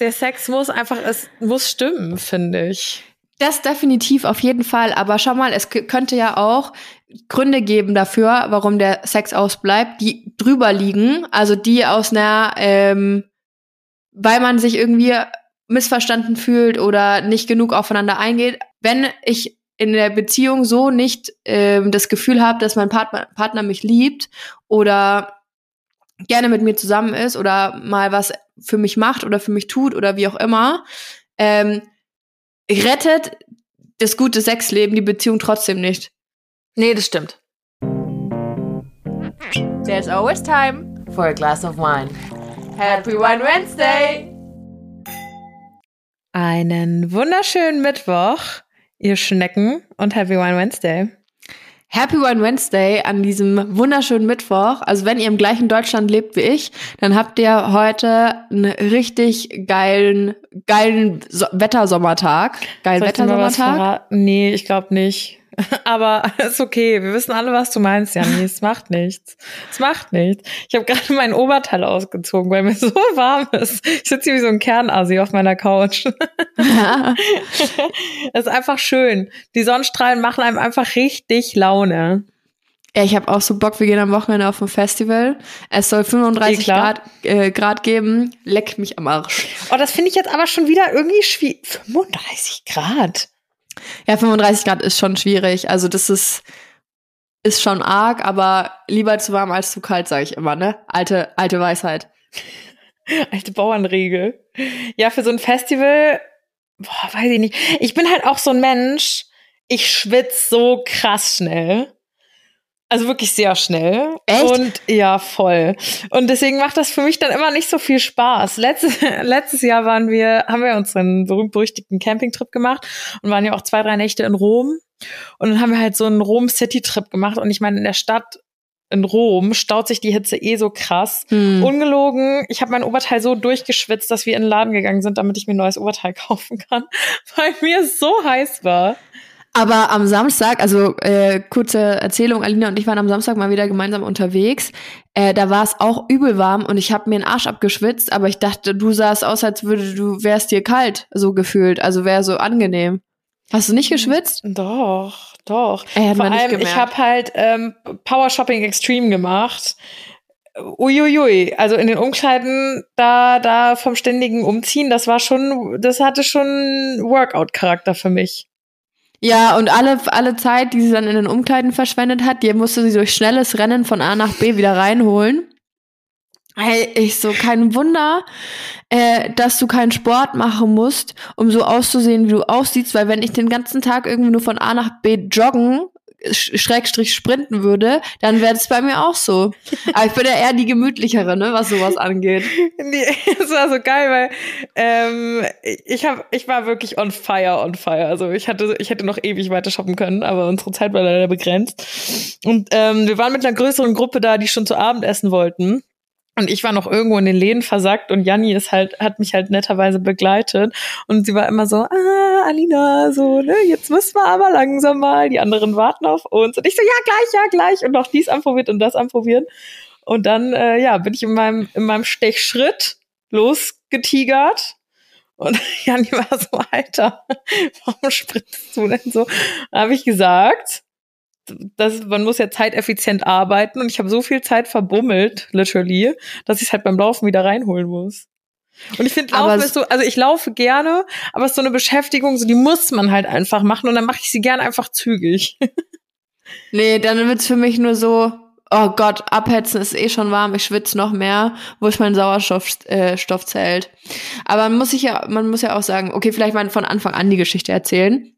Der Sex muss einfach, es muss stimmen, finde ich. Das definitiv auf jeden Fall. Aber schau mal, es könnte ja auch Gründe geben dafür, warum der Sex ausbleibt, die drüber liegen. Also die aus einer, ähm, weil man sich irgendwie missverstanden fühlt oder nicht genug aufeinander eingeht. Wenn ich in der Beziehung so nicht ähm, das Gefühl habe, dass mein Partner, Partner mich liebt oder gerne mit mir zusammen ist oder mal was für mich macht oder für mich tut oder wie auch immer, ähm, rettet das gute Sexleben die Beziehung trotzdem nicht. Nee, das stimmt. There's always time for a glass of wine. Happy Wine Wednesday! Einen wunderschönen Mittwoch, ihr Schnecken, und Happy Wine Wednesday. Happy Wine Wednesday an diesem wunderschönen Mittwoch. Also wenn ihr im gleichen Deutschland lebt wie ich, dann habt ihr heute einen richtig geilen, geilen so Wettersommertag. Geil Wettersommertag? Nee, ich glaube nicht. Aber ist okay. Wir wissen alle, was du meinst, Janni. Es macht nichts. Es macht nichts. Ich habe gerade mein Oberteil ausgezogen, weil mir so warm ist. Ich sitze hier wie so ein Kernasi auf meiner Couch. Es ist einfach schön. Die Sonnenstrahlen machen einem einfach richtig Laune. Ja, ich habe auch so Bock, wir gehen am Wochenende auf ein Festival. Es soll 35 Grad, äh, Grad geben. Leck mich am Arsch. Oh, das finde ich jetzt aber schon wieder irgendwie schwierig. 35 Grad? Ja, 35 Grad ist schon schwierig. Also das ist, ist schon arg, aber lieber zu warm als zu kalt, sage ich immer, ne? Alte, alte Weisheit. alte Bauernregel. Ja, für so ein Festival, boah, weiß ich nicht. Ich bin halt auch so ein Mensch, ich schwitze so krass schnell. Also wirklich sehr schnell. Echt? Und ja, voll. Und deswegen macht das für mich dann immer nicht so viel Spaß. Letztes, letztes Jahr waren wir, haben wir unseren berühmt-berüchtigten Campingtrip gemacht und waren ja auch zwei, drei Nächte in Rom. Und dann haben wir halt so einen Rom-City-Trip gemacht. Und ich meine, in der Stadt in Rom staut sich die Hitze eh so krass. Hm. Ungelogen, ich habe mein Oberteil so durchgeschwitzt, dass wir in den Laden gegangen sind, damit ich mir ein neues Oberteil kaufen kann, weil mir so heiß war. Aber am Samstag, also äh, kurze Erzählung, Alina und ich waren am Samstag mal wieder gemeinsam unterwegs. Äh, da war es auch übel warm und ich habe mir einen Arsch abgeschwitzt, aber ich dachte, du sahst aus, als würde du wärst dir kalt, so gefühlt. Also wäre so angenehm. Hast du nicht geschwitzt? Doch, doch. Ey, Vor allem, ich habe halt ähm, Power Shopping Extreme gemacht. Uiuiui, also in den Umkleiden da da vom ständigen Umziehen, das war schon, das hatte schon Workout-Charakter für mich. Ja, und alle, alle Zeit, die sie dann in den Umkleiden verschwendet hat, die musste sie durch schnelles Rennen von A nach B wieder reinholen. Hey, ich so, kein Wunder, äh, dass du keinen Sport machen musst, um so auszusehen, wie du aussiehst, weil wenn ich den ganzen Tag irgendwie nur von A nach B joggen Schrägstrich sprinten würde, dann wäre das bei mir auch so. Aber ich bin ja eher die gemütlichere, ne, was sowas angeht. Nee, es war so geil, weil ähm, ich hab, ich war wirklich on fire, on fire. Also ich hatte, ich hätte noch ewig weiter shoppen können, aber unsere Zeit war leider begrenzt. Und ähm, wir waren mit einer größeren Gruppe da, die schon zu Abend essen wollten. Und ich war noch irgendwo in den Läden versackt und Janni ist halt, hat mich halt netterweise begleitet. Und sie war immer so, ah, Alina, so, ne, jetzt müssen wir aber langsam mal. Die anderen warten auf uns. Und ich so, ja, gleich, ja, gleich. Und noch dies anprobiert und das anprobieren. Und dann, äh, ja, bin ich in meinem, in meinem Stechschritt losgetigert. Und Janni war so, Alter, warum sprintest du denn so? Habe ich gesagt, das, man muss ja zeiteffizient arbeiten und ich habe so viel Zeit verbummelt, literally, dass ich es halt beim Laufen wieder reinholen muss. Und ich finde, Laufen ist so, also ich laufe gerne, aber es ist so eine Beschäftigung, so die muss man halt einfach machen und dann mache ich sie gerne einfach zügig. nee, dann wird's für mich nur so, oh Gott, abhetzen ist eh schon warm, ich schwitze noch mehr, wo ist mein Sauerstoffzelt? Äh, Stoffzelt. aber man muss sich ja, man muss ja auch sagen, okay, vielleicht mal von Anfang an die Geschichte erzählen.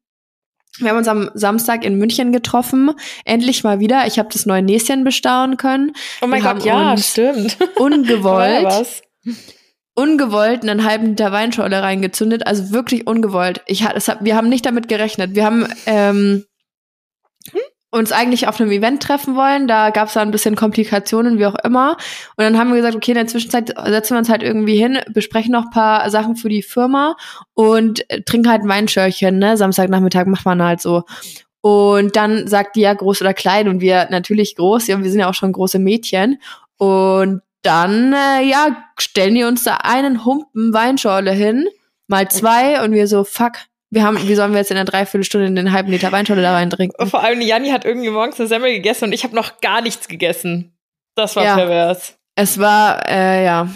Wir haben uns am Samstag in München getroffen. Endlich mal wieder. Ich habe das neue Näschen bestaunen können. Oh mein wir Gott, ja, stimmt. Ungewollt. ungewollt einen halben Liter Weinschorle reingezündet. Also wirklich ungewollt. Ich, das hab, wir haben nicht damit gerechnet. Wir haben ähm, uns eigentlich auf einem Event treffen wollen. Da gab es da ein bisschen Komplikationen, wie auch immer. Und dann haben wir gesagt, okay, in der Zwischenzeit setzen wir uns halt irgendwie hin, besprechen noch paar Sachen für die Firma und äh, trinken halt ein Weinschörchen, ne? Samstagnachmittag macht man halt so. Und dann sagt die ja groß oder klein und wir natürlich groß, ja, wir sind ja auch schon große Mädchen. Und dann, äh, ja, stellen die uns da einen Humpen Weinschorle hin, mal zwei und wir so, fuck, wir haben, wie sollen wir jetzt in einer Dreiviertelstunde den halben Liter Weinschorle da rein trinken? Vor allem Janni hat irgendwie morgens eine Semmel gegessen und ich habe noch gar nichts gegessen. Das war Ja. pervers. Es war, äh, ja,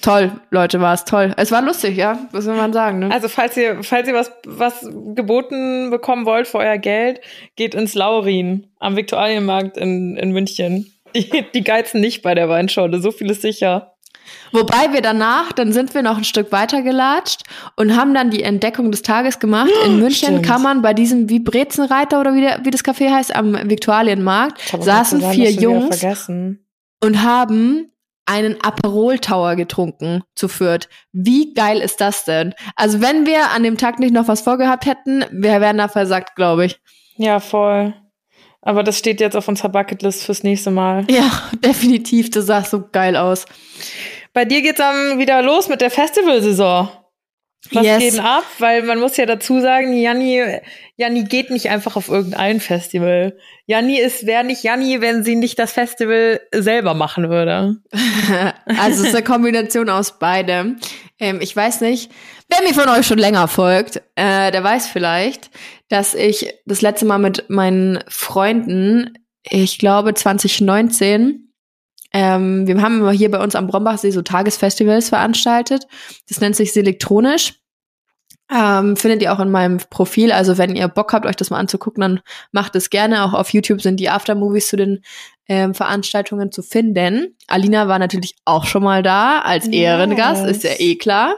toll, Leute, war es toll. Es war lustig, ja, was soll man sagen, ne? Also falls ihr, falls ihr was, was geboten bekommen wollt für euer Geld, geht ins Laurin am Viktualienmarkt in, in München. Die, die geizen nicht bei der Weinschorle, so viel ist sicher. Wobei wir danach, dann sind wir noch ein Stück weiter gelatscht und haben dann die Entdeckung des Tages gemacht. In München Stimmt. kann man bei diesem wie Brezenreiter oder wie, der, wie das Café heißt, am Viktualienmarkt, saßen vier Jungs vergessen. und haben einen Aperol Tower getrunken zu Fürth. Wie geil ist das denn? Also wenn wir an dem Tag nicht noch was vorgehabt hätten, wir wären da versagt, glaube ich. Ja, voll. Aber das steht jetzt auf unserer Bucketlist fürs nächste Mal. Ja, definitiv, das sah so geil aus. Bei dir geht's dann wieder los mit der Festivalsaison. Was Yes. geht denn ab? Weil man muss ja dazu sagen, Janni, Janni geht nicht einfach auf irgendein Festival. Janni ist, wäre nicht Janni, wenn sie nicht das Festival selber machen würde. Also es ist eine Kombination aus beidem. Ähm, ich weiß nicht, wer mir von euch schon länger folgt, äh, der weiß vielleicht, dass ich das letzte Mal mit meinen Freunden, ich glaube 2019, ähm, wir haben hier bei uns am Brombachsee so Tagesfestivals veranstaltet. Das nennt sich Selektronisch. Ähm, findet ihr auch in meinem Profil. Also wenn ihr Bock habt, euch das mal anzugucken, dann macht es gerne. Auch auf YouTube sind die Aftermovies zu den ähm, Veranstaltungen zu finden. Alina war natürlich auch schon mal da als Yes. Ehrengast, ist ja eh klar.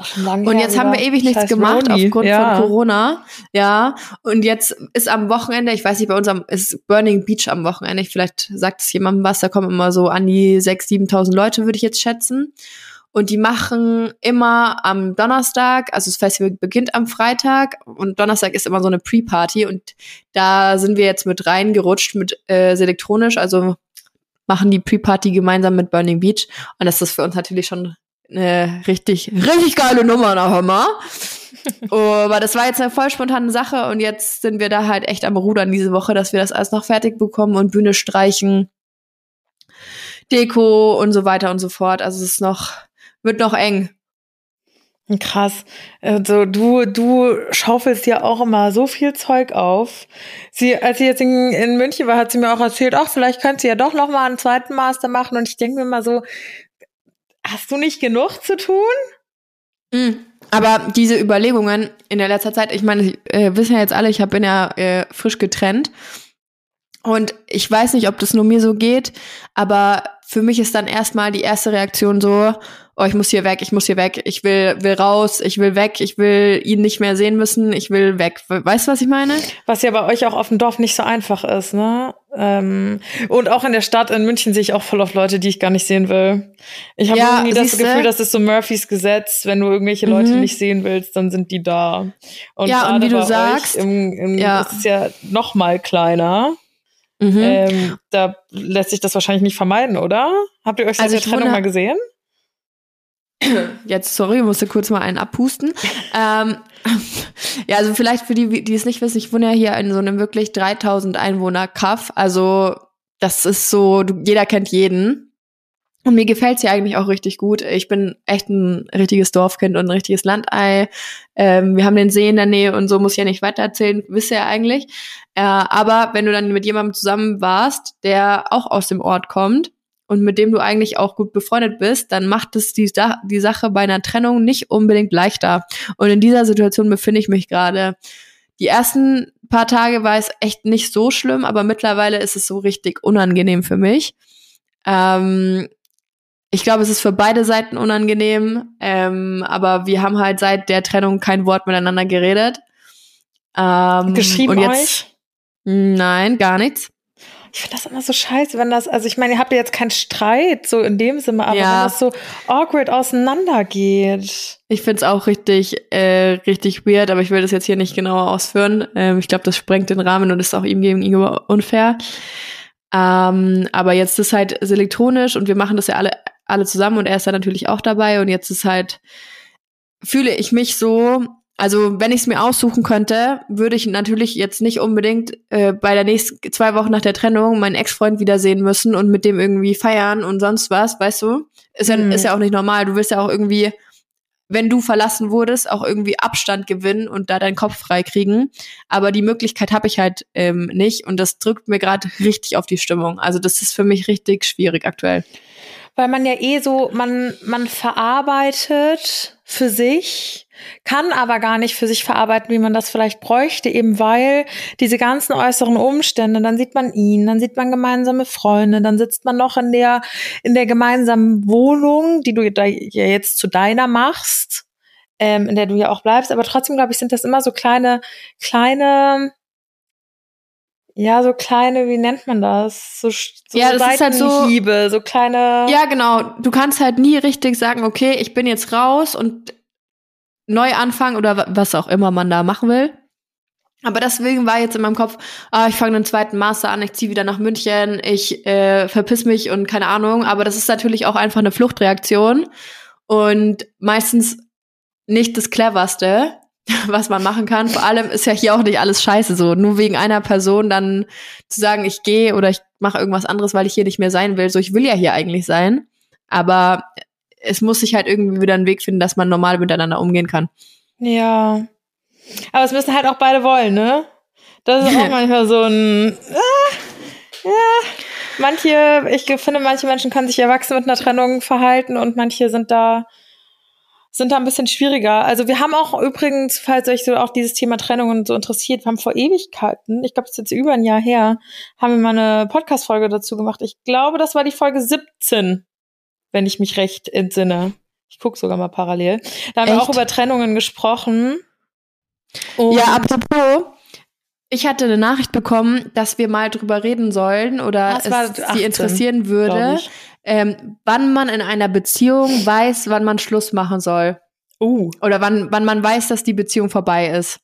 Schon lange Und her jetzt haben wir ewig nichts Scheiß gemacht Roni. aufgrund ja. von Corona. Ja. Und jetzt ist am Wochenende, ich weiß nicht, bei uns am, ist Burning Beach am Wochenende. Vielleicht sagt es jemandem was, da kommen immer so an die 6.000, 7.000 Leute, würde ich jetzt schätzen. Und die machen immer am Donnerstag, also das Festival beginnt am Freitag und Donnerstag ist immer so eine Pre-Party und da sind wir jetzt mit reingerutscht mit äh, Selektronisch, also machen die Pre-Party gemeinsam mit Burning Beach und das ist für uns natürlich schon eine richtig, richtig geile Nummer, na hör mal. Aber das war jetzt eine voll spontane Sache und jetzt sind wir da halt echt am Rudern diese Woche, dass wir das alles noch fertig bekommen und Bühne streichen, Deko und so weiter und so fort. Also es ist noch, wird noch eng. Krass. Also du, du schaufelst ja auch immer so viel Zeug auf. Sie, als sie jetzt in, in München war, hat sie mir auch erzählt, ach, vielleicht könnte sie ja doch noch mal einen zweiten Master machen. Und ich denke mir mal so, hast du nicht genug zu tun? Mhm. Aber diese Überlegungen in der letzter Zeit, ich meine, äh, wissen ja jetzt alle, ich hab, bin ja äh, frisch getrennt. Und ich weiß nicht, ob das nur mir so geht, aber für mich ist dann erstmal die erste Reaktion so, oh, ich muss hier weg, ich muss hier weg, ich will, will raus, ich will weg, ich will ihn nicht mehr sehen müssen, ich will weg. Weißt du, was ich meine? Was ja bei euch auch auf dem Dorf nicht so einfach ist, ne? Ähm, und auch in der Stadt in München sehe ich auch voll auf Leute, die ich gar nicht sehen will. Ich habe Ja, irgendwie das? Gefühl, das ist so Murphys Gesetz, wenn du irgendwelche Leute Mhm. nicht sehen willst, dann sind die da. Und Ja, und wie du sagst, im, im, ja. das ist ja noch mal kleiner. Mhm. Ähm, da lässt sich das wahrscheinlich nicht vermeiden, oder? Habt ihr euch seit Also der Trennung mal gesehen? Jetzt, sorry, musste kurz mal einen abpusten. ähm, ja, also vielleicht für die, die es nicht wissen, ich wohne ja hier in so einem wirklich 3000 Einwohner Kaff. Also das ist so, du, jeder kennt jeden. Und mir gefällt's hier eigentlich auch richtig gut. Ich bin echt ein richtiges Dorfkind und ein richtiges Landei. Ähm, wir haben den See in der Nähe und so muss ich ja nicht weiter erzählen, wisst ihr ja eigentlich. Äh, aber wenn du dann mit jemandem zusammen warst, der auch aus dem Ort kommt und mit dem du eigentlich auch gut befreundet bist, dann macht es die, die Sache bei einer Trennung nicht unbedingt leichter. Und in dieser Situation befinde ich mich gerade. Die ersten paar Tage war es echt nicht so schlimm, aber mittlerweile ist es so richtig unangenehm für mich. Ähm, ich glaube, es ist für beide Seiten unangenehm, ähm, aber wir haben halt seit der Trennung kein Wort miteinander geredet. Ähm, Geschrieben und jetzt, euch? Nein, gar nichts. Ich finde das immer so scheiße, wenn das, also ich meine, ihr habt ja jetzt keinen Streit, so in dem Sinne, aber Ja. wenn das so awkward auseinandergeht. Ich find's auch richtig, äh, richtig weird, aber ich will das jetzt hier nicht genauer ausführen. Ähm, ich glaube, das sprengt den Rahmen und ist auch ihm gegenüber unfair. Ähm, aber jetzt ist halt elektronisch und wir machen das ja alle, alle zusammen und er ist da natürlich auch dabei und jetzt ist halt, fühle ich mich so, Also wenn ich es mir aussuchen könnte, würde ich natürlich jetzt nicht unbedingt äh, bei der nächsten zwei Wochen nach der Trennung meinen Ex-Freund wiedersehen müssen und mit dem irgendwie feiern und sonst was, weißt du? Ist ja, Mhm. ist ja auch nicht normal. Du willst ja auch irgendwie, wenn du verlassen wurdest, auch irgendwie Abstand gewinnen und da deinen Kopf frei kriegen. Aber die Möglichkeit habe ich halt ähm, nicht und das drückt mir gerade richtig auf die Stimmung. Also das ist für mich richtig schwierig aktuell. Weil man ja eh so, man, man verarbeitet für sich, kann aber gar nicht für sich verarbeiten, wie man das vielleicht bräuchte, eben weil diese ganzen äußeren Umstände, dann sieht man ihn, dann sieht man gemeinsame Freunde, dann sitzt man noch in der, in der gemeinsamen Wohnung, die du ja jetzt zu deiner machst, ähm, in der du ja auch bleibst, aber trotzdem, glaube ich, sind das immer so kleine, kleine, ja, so kleine, wie nennt man das? So, so Ja, das ist halt so- Seitenhiebe, so kleine. Ja, genau. Du kannst halt nie richtig sagen, okay, ich bin jetzt raus und neu anfangen oder wa- was auch immer man da machen will. Aber deswegen war jetzt in meinem Kopf, ah, ich fange einen zweiten Master an, ich ziehe wieder nach München, ich äh, verpiss mich und keine Ahnung. Aber das ist natürlich auch einfach eine Fluchtreaktion und meistens nicht das cleverste, was man machen kann. Vor allem ist ja hier auch nicht alles scheiße so. Nur wegen einer Person dann zu sagen, ich gehe oder ich mache irgendwas anderes, weil ich hier nicht mehr sein will. So, ich will ja hier eigentlich sein. Aber es muss sich halt irgendwie wieder einen Weg finden, dass man normal miteinander umgehen kann. Ja. Aber es müssen halt auch beide wollen, ne? Das ist auch manchmal so ein. Ah, ja. Manche, ich finde, manche Menschen können sich erwachsen mit einer Trennung verhalten und manche sind da sind da ein bisschen schwieriger. Also wir haben auch übrigens, falls euch so auch dieses Thema Trennung und so interessiert, wir haben vor Ewigkeiten, ich glaube, es ist jetzt über ein Jahr her, haben wir mal eine Podcast-Folge dazu gemacht. Ich glaube, das war die Folge 17, wenn ich mich recht entsinne. Ich gucke sogar mal parallel. Da haben wir Echt? auch über Trennungen gesprochen. Und Ja, apropos, ich hatte eine Nachricht bekommen, dass wir mal drüber reden sollen oder es 18, sie interessieren würde. Ähm, wann man in einer Beziehung weiß, wann man Schluss machen soll. Oh, Oder wann, wann man weiß, dass die Beziehung vorbei ist.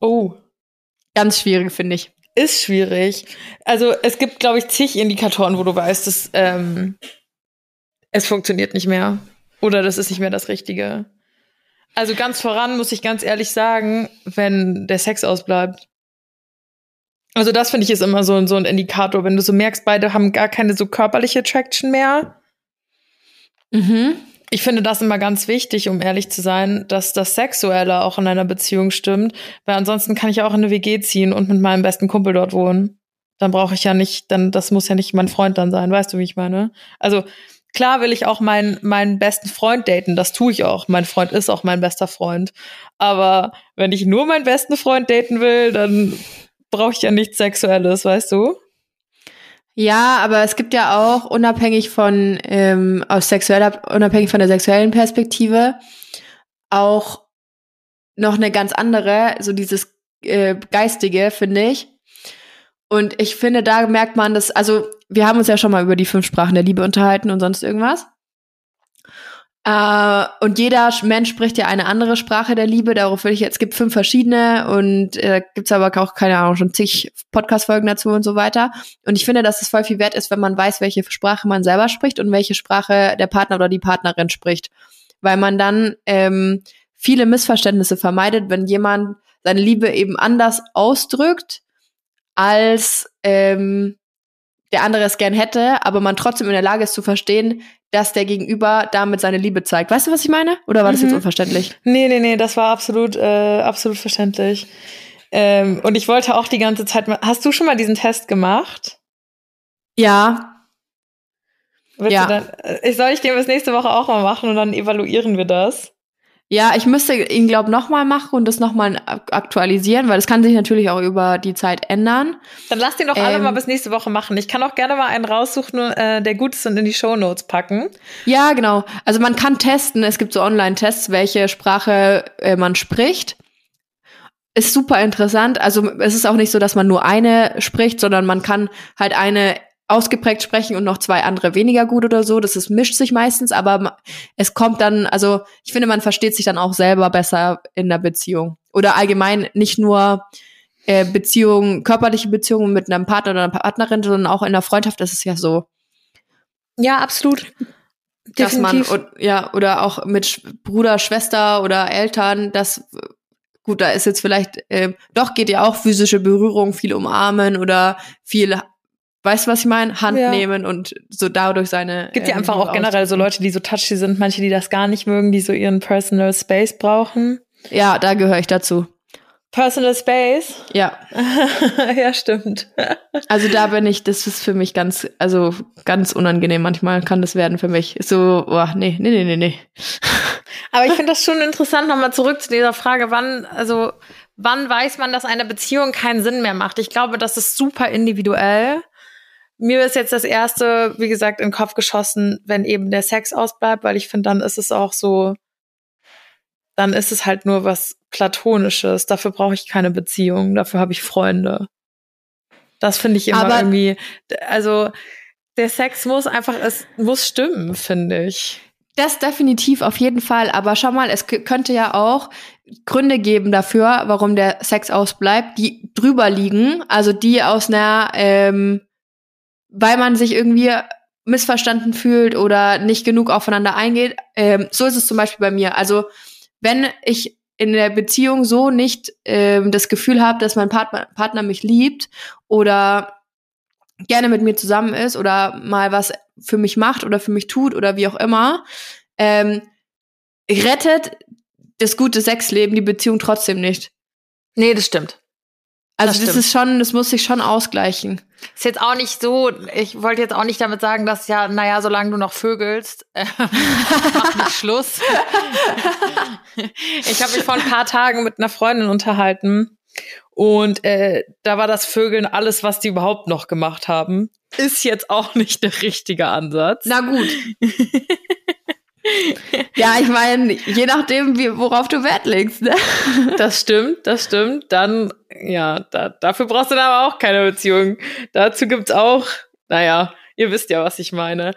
oh. Ganz schwierig, finde ich. Ist schwierig. Also es gibt, glaube ich, zig Indikatoren, wo du weißt, dass ähm, es funktioniert nicht mehr. Oder das ist nicht mehr das Richtige. Also ganz voran muss ich ganz ehrlich sagen, wenn der Sex ausbleibt. Also das finde ich ist immer so, so ein Indikator, wenn du so merkst, beide haben gar keine so körperliche Attraction mehr. Mhm. Ich finde das immer ganz wichtig, um ehrlich zu sein, dass das Sexuelle auch in einer Beziehung stimmt, weil ansonsten kann ich auch in eine WG ziehen und mit meinem besten Kumpel dort wohnen. Dann brauche ich ja nicht, dann das muss ja nicht mein Freund dann sein, weißt du, wie ich meine? Also klar will ich auch meinen meinen besten Freund daten, das tue ich auch. Mein Freund ist auch mein bester Freund, aber wenn ich nur meinen besten Freund daten will, dann brauche ich ja nichts Sexuelles, weißt du? Ja, aber es gibt ja auch unabhängig von ähm, aus sexueller, unabhängig von der sexuellen Perspektive auch noch eine ganz andere, so dieses äh, geistige, finde ich. Und ich finde, da merkt man das, also wir haben uns ja schon mal über die fünf Sprachen der Liebe unterhalten und sonst irgendwas. Äh, und jeder Mensch spricht ja eine andere Sprache der Liebe. Darauf will ich jetzt, es gibt fünf verschiedene und äh, gibt's aber auch, keine Ahnung, schon zig Podcast-Folgen dazu und so weiter. Und ich finde, dass es voll viel wert ist, wenn man weiß, welche Sprache man selber spricht und welche Sprache der Partner oder die Partnerin spricht. Weil man dann ähm, viele Missverständnisse vermeidet, wenn jemand seine Liebe eben anders ausdrückt, als ähm, der andere es gern hätte, aber man trotzdem in der Lage ist zu verstehen, dass der Gegenüber damit seine Liebe zeigt. Weißt du, was ich meine? Oder war das Mhm. jetzt unverständlich? Nee, nee, nee, das war absolut, äh, absolut verständlich. Ähm, und ich wollte auch die ganze Zeit mal. Hast du schon mal diesen Test gemacht? Ja. Willst Ja. Dann, äh, soll ich den bis nächste Woche auch mal machen und dann evaluieren wir das? Ja, ich müsste ihn, glaub, nochmal machen und das nochmal aktualisieren, weil das kann sich natürlich auch über die Zeit ändern. Dann lass den doch alle Ähm. mal bis nächste Woche machen. Ich kann auch gerne mal einen raussuchen, äh, der gut ist und in die Shownotes packen. Ja, genau. Also man kann testen, es gibt so Online-Tests, welche Sprache äh, man spricht. Ist super interessant. Also es ist auch nicht so, dass man nur eine spricht, sondern man kann halt eine ausgeprägt sprechen und noch zwei andere weniger gut oder so. Das ist, mischt sich meistens, aber es kommt dann, also ich finde, man versteht sich dann auch selber besser in der Beziehung. Oder allgemein nicht nur äh, Beziehungen, körperliche Beziehungen mit einem Partner oder einer Partnerin, sondern auch in der Freundschaft ist es ja so. Ja, absolut. dass man und, ja oder auch mit Bruder, Schwester oder Eltern, das gut, da ist jetzt vielleicht ähm, doch geht ja auch physische Berührung, viel umarmen oder viel weißt du, was ich meine? Hand Ja. nehmen und so dadurch seine Gibt ja ähm, einfach auch generell so. Leute, die so touchy sind, manche, die das gar nicht mögen, die so ihren Personal Space brauchen. Ja, da gehöre ich dazu. Personal Space? Ja, ja, stimmt. also da bin ich, das ist für mich ganz, also ganz unangenehm. Manchmal kann das werden für mich. So, oh, nee, nee, nee, nee, nee. Aber ich finde das schon interessant, nochmal zurück zu dieser Frage, wann, also, wann weiß man, dass eine Beziehung keinen Sinn mehr macht? Ich glaube, das ist super individuell. Mir ist jetzt das erste, wie gesagt, in den Kopf geschossen, wenn eben der Sex ausbleibt, weil ich finde, dann ist es auch so, dann ist es halt nur was Platonisches. Dafür brauche ich keine Beziehung, dafür habe ich Freunde. Das finde ich immer Aber- irgendwie, also, der Sex muss einfach, es muss stimmen, finde ich. Das definitiv auf jeden Fall. Aber schau mal, es könnte ja auch Gründe geben dafür, warum der Sex ausbleibt, die drüber liegen. Also die aus einer, ähm, weil man sich irgendwie missverstanden fühlt oder nicht genug aufeinander eingeht. Ähm, so ist es zum Beispiel bei mir. Also wenn ich in der Beziehung so nicht ähm, das Gefühl habe, dass mein Partner, Partner mich liebt oder gerne mit mir zusammen ist oder mal was für mich macht oder für mich tut oder wie auch immer, ähm, rettet das gute Sexleben die Beziehung trotzdem nicht. Nee, das stimmt. Also Das das, ist schon, das muss sich schon ausgleichen. Ist jetzt auch nicht so, ich wollte jetzt auch nicht damit sagen, dass ja, naja, solange du noch vögelst, äh, mach nicht Schluss. ich habe mich vor ein paar Tagen mit einer Freundin unterhalten und äh, da war das Vögeln alles, was die überhaupt noch gemacht haben. Ist jetzt auch nicht der richtige Ansatz. Na gut. ja, ich meine, je nachdem, wie, worauf du Wert legst, ne? Das stimmt, das stimmt. Dann, ja, da, dafür brauchst du dann aber auch keine Beziehung. Dazu gibt's auch, naja, ihr wisst ja, was ich meine.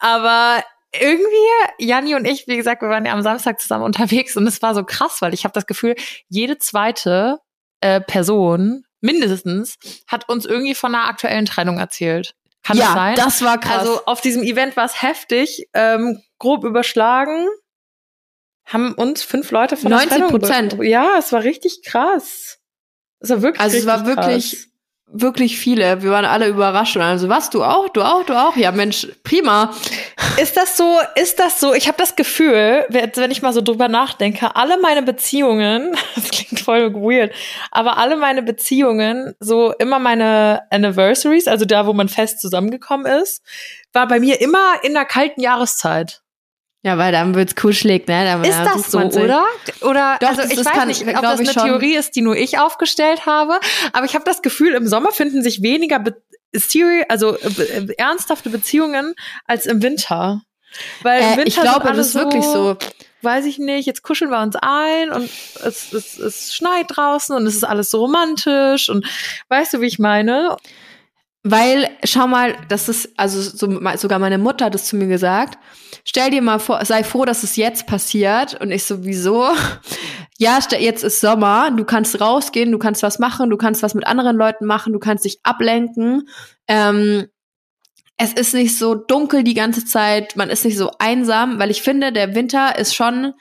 Aber irgendwie, Janni und ich, wie gesagt, wir waren ja am Samstag zusammen unterwegs und es war so krass, weil ich habe das Gefühl, jede zweite äh, Person mindestens hat uns irgendwie von einer aktuellen Trennung erzählt. Kann ja, das sein? das war krass. Also auf diesem Event war es heftig, ähm, grob überschlagen. Haben uns fünf Leute von der 90 Trennung Prozent. Ja, es war richtig krass. Es war wirklich Also es war wirklich, krass. wirklich viele. Wir waren alle überrascht. Und Also was, du auch, du auch, du auch? Ja, Mensch, prima. Ist das so, ist das so, ich habe das Gefühl, wenn wenn ich mal so drüber nachdenke, alle meine Beziehungen, das klingt voll weird, aber alle meine Beziehungen, so immer meine Anniversaries, also da, wo man fest zusammengekommen ist, war bei mir immer in der kalten Jahreszeit. Ja, weil dann wird's kuschelig, ne? Dann, Ist das so, oder? Oder Doch, also ich weiß nicht, ob das eine. Theorie ist, die nur ich aufgestellt habe, aber ich habe das Gefühl, im Sommer finden sich weniger Be Seri also äh, äh, ernsthafte Beziehungen als im Winter. Weil im Äh, Winter ich glaube, das ist wirklich so. Weiß ich nicht, jetzt kuscheln wir uns ein und es, es, es schneit draußen und es ist alles so romantisch und weißt du, wie ich meine? Weil, schau mal, das ist, also so, sogar meine Mutter hat es zu mir gesagt. Stell dir mal vor, sei froh, dass es jetzt passiert. Und ich sowieso, ja, jetzt ist Sommer, du kannst rausgehen, du kannst was machen, du kannst was mit anderen Leuten machen, du kannst dich ablenken. Ähm, es ist nicht so dunkel die ganze Zeit, man ist nicht so einsam, weil ich finde, der Winter ist schon,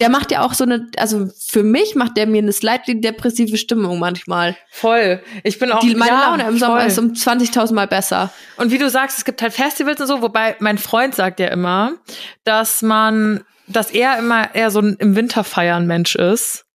der macht ja auch so eine, also für mich macht der mir eine slightly depressive Stimmung manchmal. Voll. Ich bin auch Die, meine ja, Laune im Sommer voll. ist um 20.000 Mal besser. Und wie du sagst, es gibt halt Festivals und so, wobei mein Freund sagt ja immer, dass man, dass er immer eher so ein im Winter feiern Mensch ist.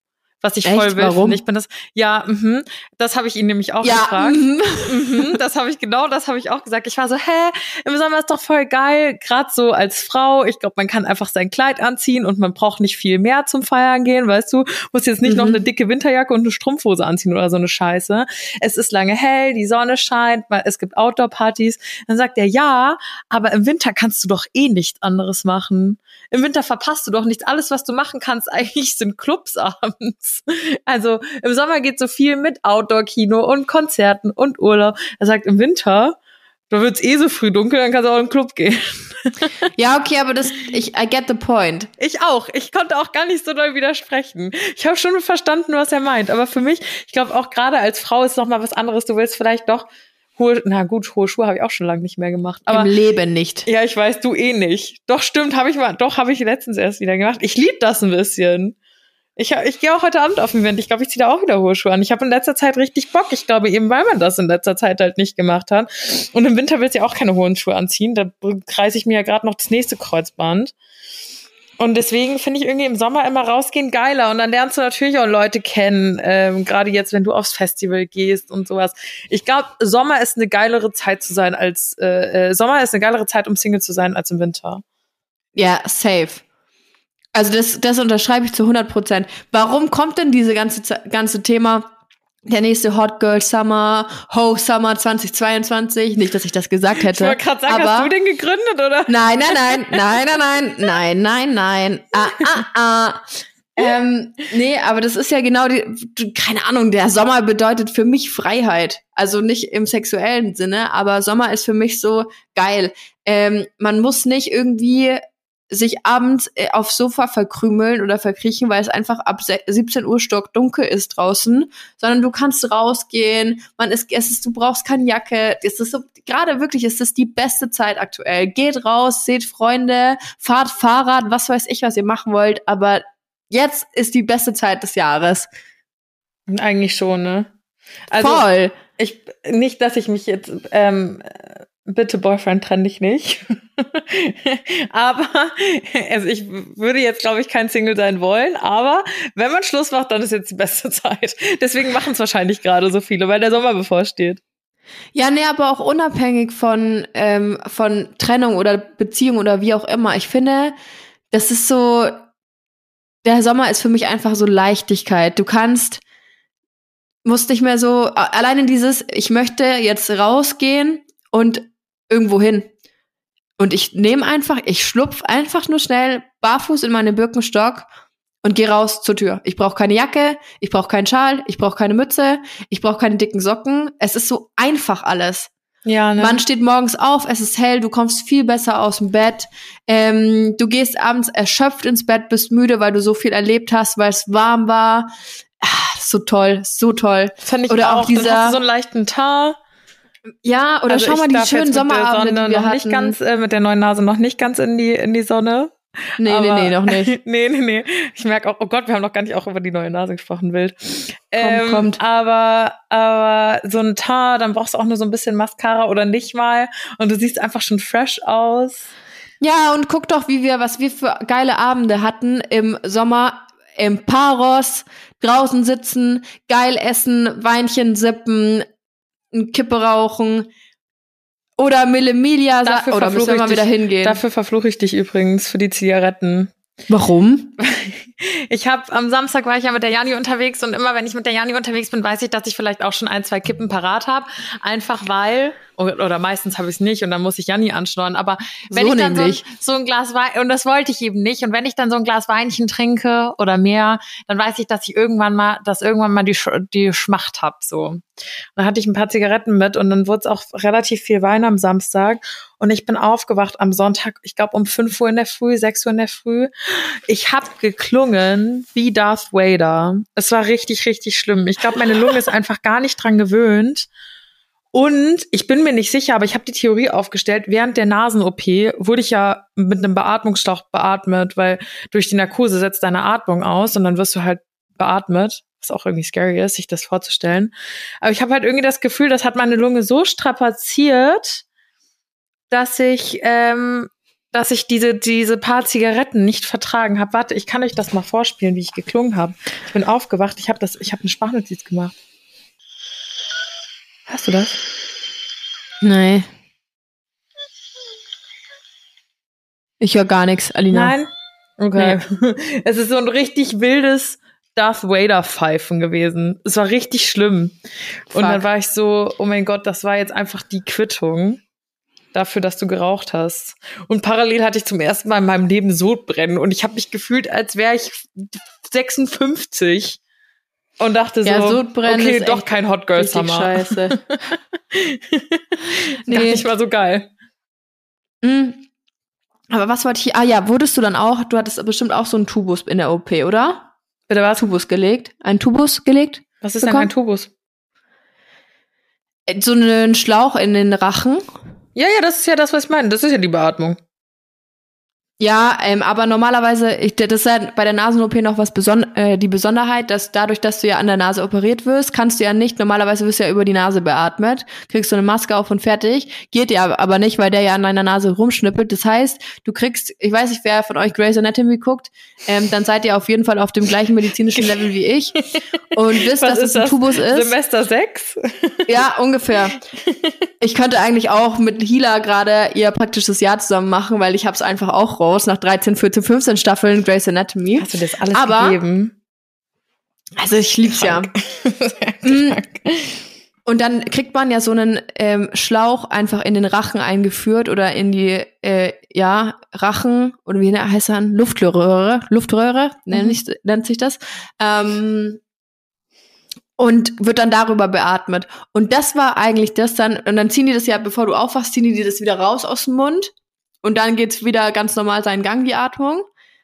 Was ich Echt? voll will. Warum? Ich bin das, ja, mhm. das habe ich ihn nämlich auch Ja, gefragt. mhm. Mhm, das habe ich genau, das habe ich auch gesagt. Ich war so, hä, im Sommer ist doch voll geil, gerade so als Frau. Ich glaube, man kann einfach sein Kleid anziehen und man braucht nicht viel mehr zum Feiern gehen, weißt du? Muss jetzt nicht noch Mhm. eine dicke Winterjacke und eine Strumpfhose anziehen oder so eine Scheiße. Es ist lange hell, die Sonne scheint, es gibt Outdoor-Partys. Dann sagt er, ja, aber im Winter kannst du doch eh nichts anderes machen. Im Winter verpasst du doch nichts. Alles, was du machen kannst, eigentlich sind Clubs abends. Also im Sommer geht so viel mit Outdoor-Kino und Konzerten und Urlaub. Er sagt, im Winter, da wird's eh so früh dunkel, dann kannst du auch in den Club gehen. Ja, okay, aber das, ich, I get the point. Ich auch. Ich konnte auch gar nicht so doll widersprechen. Ich habe schon verstanden, was er meint. Aber für mich, ich glaube auch gerade als Frau ist noch mal was anderes. Du willst vielleicht doch Hohe, na gut, hohe Schuhe habe ich auch schon lange nicht mehr gemacht. Aber Im Leben nicht. ja, ich weiß, du eh nicht. Doch stimmt, habe ich mal, doch habe ich letztens erst wieder gemacht. Ich lieb das ein bisschen. Ich, ich gehe auch heute Abend auf ein Event. Ich glaube, ich ziehe da auch wieder hohe Schuhe an. Ich habe in letzter Zeit richtig Bock. Ich glaube eben, weil man das in letzter Zeit halt nicht gemacht hat. Und im Winter willst du ja auch keine hohen Schuhe anziehen. Da kreise ich mir ja gerade noch das nächste Kreuzband. Und deswegen finde ich irgendwie im Sommer immer rausgehen geiler. Und dann lernst du natürlich auch Leute kennen, ähm, gerade jetzt, wenn du aufs Festival gehst und sowas. Ich glaube, Sommer ist eine geilere Zeit zu sein als äh, äh, Sommer ist eine geilere Zeit, um Single zu sein als im Winter. Ja, safe. Also das, das unterschreibe ich zu 100 Prozent. Warum kommt denn diese ganze, ganze Thema der nächste Hot Girl Summer, Ho Summer 2022. Nicht, dass ich das gesagt hätte. Ich wollte gerade sagen, hast du den gegründet, oder? Nein, nein, nein, nein, nein, nein, nein, nein. Ah, ah, ah. Ähm, nee, aber das ist ja genau die, keine Ahnung, der Sommer bedeutet für mich Freiheit. Also nicht im sexuellen Sinne, aber Sommer ist für mich so geil. Ähm, man muss nicht irgendwie sich abends äh, aufs Sofa verkrümeln oder verkriechen, weil es einfach ab se- 17 Uhr stockdunkel ist draußen, sondern du kannst rausgehen, man ist, es ist, du brauchst keine Jacke, es ist so, gerade wirklich, es ist die beste Zeit aktuell. Geht raus, seht Freunde, fahrt Fahrrad, was weiß ich, was ihr machen wollt, aber jetzt ist die beste Zeit des Jahres. Eigentlich schon, ne? Also Voll. ich nicht, dass ich mich jetzt ähm, äh, bitte Boyfriend trenn dich nicht. aber also ich würde jetzt glaube ich kein Single sein wollen, aber wenn man Schluss macht, dann ist jetzt die beste Zeit. Deswegen machen es wahrscheinlich gerade so viele, weil der Sommer bevorsteht. Ja, nee, aber auch unabhängig von, ähm, von Trennung oder Beziehung oder wie auch immer. Ich finde, das ist so, der Sommer ist für mich einfach so Leichtigkeit. Du kannst, musst nicht mehr so, alleine dieses, ich möchte jetzt rausgehen und irgendwo hin. Und ich nehme einfach, ich schlupf einfach nur schnell barfuß in meine Birkenstock und gehe raus zur Tür. Ich brauche keine Jacke, ich brauche keinen Schal, ich brauche keine Mütze, ich brauche keine dicken Socken. Es ist so einfach alles. Ja, ne? Man steht morgens auf, es ist hell, du kommst viel besser aus dem Bett. Ähm, du gehst abends erschöpft ins Bett, bist müde, weil du so viel erlebt hast, weil es warm war. Ist so toll, so toll. Fand ich oder auch, auch dieser- dann hast du so einen leichten Teint. Ja, oder Also schau mal die schönen Sommerabende, die wir noch hatten. nicht ganz äh, mit der neuen Nase noch nicht ganz in die in die Sonne. nee, nee, Aber- nee, noch nicht. nee, nee, nee. Ich merke auch, oh Gott, wir haben noch gar nicht auch über die neue Nase gesprochen, wild. Ähm, kommt. Aber, aber so ein Teint, dann brauchst du auch nur so ein bisschen Mascara oder nicht mal. Und du siehst einfach schon fresh aus. Ja, und guck doch, wie wir, was wir für geile Abende hatten im Sommer im Paros, draußen sitzen, geil essen, Weinchen sippen, eine Kippe rauchen oder Mille Milia sa- Dafür oder müssen wir verfluche mal wieder dich- hingehen. Dafür verfluche ich dich übrigens für die Zigaretten. Warum? Ich habe am Samstag war ich ja mit der Jani unterwegs und immer wenn ich mit der Jani unterwegs bin, weiß ich, dass ich vielleicht auch schon ein, zwei Kippen parat habe. Einfach weil, oder meistens habe ich es nicht und dann muss ich Jani anschnorren. Aber wenn So ich dann so ein, so ein Glas Wein, und das wollte ich eben nicht, und wenn ich dann so ein Glas Weinchen trinke oder mehr, dann weiß ich, dass ich irgendwann mal, dass irgendwann mal die, Sch- die Schmacht hab so. Und dann hatte ich ein paar Zigaretten mit und dann wurde es auch relativ viel Wein am Samstag. Und ich bin aufgewacht am Sonntag, ich glaube um 5 Uhr in der Früh, 6 Uhr in der Früh. Ich hab geklungen wie Darth Vader. Es war richtig, richtig schlimm. Ich glaube, meine Lunge ist einfach gar nicht dran gewöhnt. Und ich bin mir nicht sicher, aber ich habe die Theorie aufgestellt, während der Nasen-OP wurde ich ja mit einem Beatmungsschlauch beatmet, weil durch die Narkose setzt deine Atmung aus und dann wirst du halt beatmet, was auch irgendwie scary ist, sich das vorzustellen. Aber ich habe halt irgendwie das Gefühl, das hat meine Lunge so strapaziert, dass ich, ähm, dass ich diese, diese paar Zigaretten nicht vertragen habe. Warte, ich kann euch das mal vorspielen, wie ich geklungen habe. Ich bin aufgewacht, ich habe das, ich habe eine Sprachnotiz gemacht. Hast du das? Nee. Ich höre gar nichts, Alina. Nein? Okay. Es ist so ein richtig wildes Darth Vader Pfeifen gewesen. Es war richtig schlimm. Und Fuck. dann war ich so, oh mein Gott, das war jetzt einfach die Quittung dafür, dass du geraucht hast. Und parallel hatte ich zum ersten Mal in meinem Leben Sodbrennen und ich habe mich gefühlt, als wäre ich 56 und dachte so, Ja, Sodbrennen okay, doch kein Hot Girl Summer. scheiße. Nee. Nee. Ich war so geil. Mm. Aber was wollte ich? Ah ja, wurdest du dann auch, du hattest bestimmt auch so einen Tubus in der OP, oder? Bitte was? Tubus gelegt? Ein Tubus gelegt? Was ist denn bekommen? ein Tubus? So einen Schlauch in den Rachen. Ja, ja, das ist ja das, was ich meine. Das ist ja die Beatmung. Ja, ähm, aber normalerweise, ich, das ist ja bei der Nasen-OP noch was beson äh, die Besonderheit, dass dadurch, dass du ja an der Nase operiert wirst, kannst du ja nicht, normalerweise wirst du ja über die Nase beatmet, kriegst du eine Maske auf und fertig, geht ja aber nicht, weil der ja an deiner Nase rumschnippelt. Das heißt, du kriegst, ich weiß nicht, wer von euch Grey's Anatomy guckt, ähm, dann seid ihr auf jeden Fall auf dem gleichen medizinischen Level wie ich und wisst, dass es ein Tubus ist. Semester 6? Ja, ungefähr. Ich könnte eigentlich auch mit Hila gerade ihr praktisches Jahr zusammen machen, weil ich habe es einfach auch raus raus nach 13, 14, 15 Staffeln Grey's Anatomy. Hast du das alles Aber, gegeben? Also ich lieb's ja. Mm. Und dann kriegt man ja so einen ähm, Schlauch einfach in den Rachen eingeführt oder in die, äh, ja, Rachen, oder wie heißt das? Luftröhre, Luftröhre, mhm. nennt, nennt sich das. Ähm, und wird dann darüber beatmet. Und das war eigentlich das dann, und dann ziehen die das ja, bevor du aufwachst, ziehen die dir das wieder raus aus dem Mund. Und dann geht's wieder ganz normal seinen Gang, die Atmung.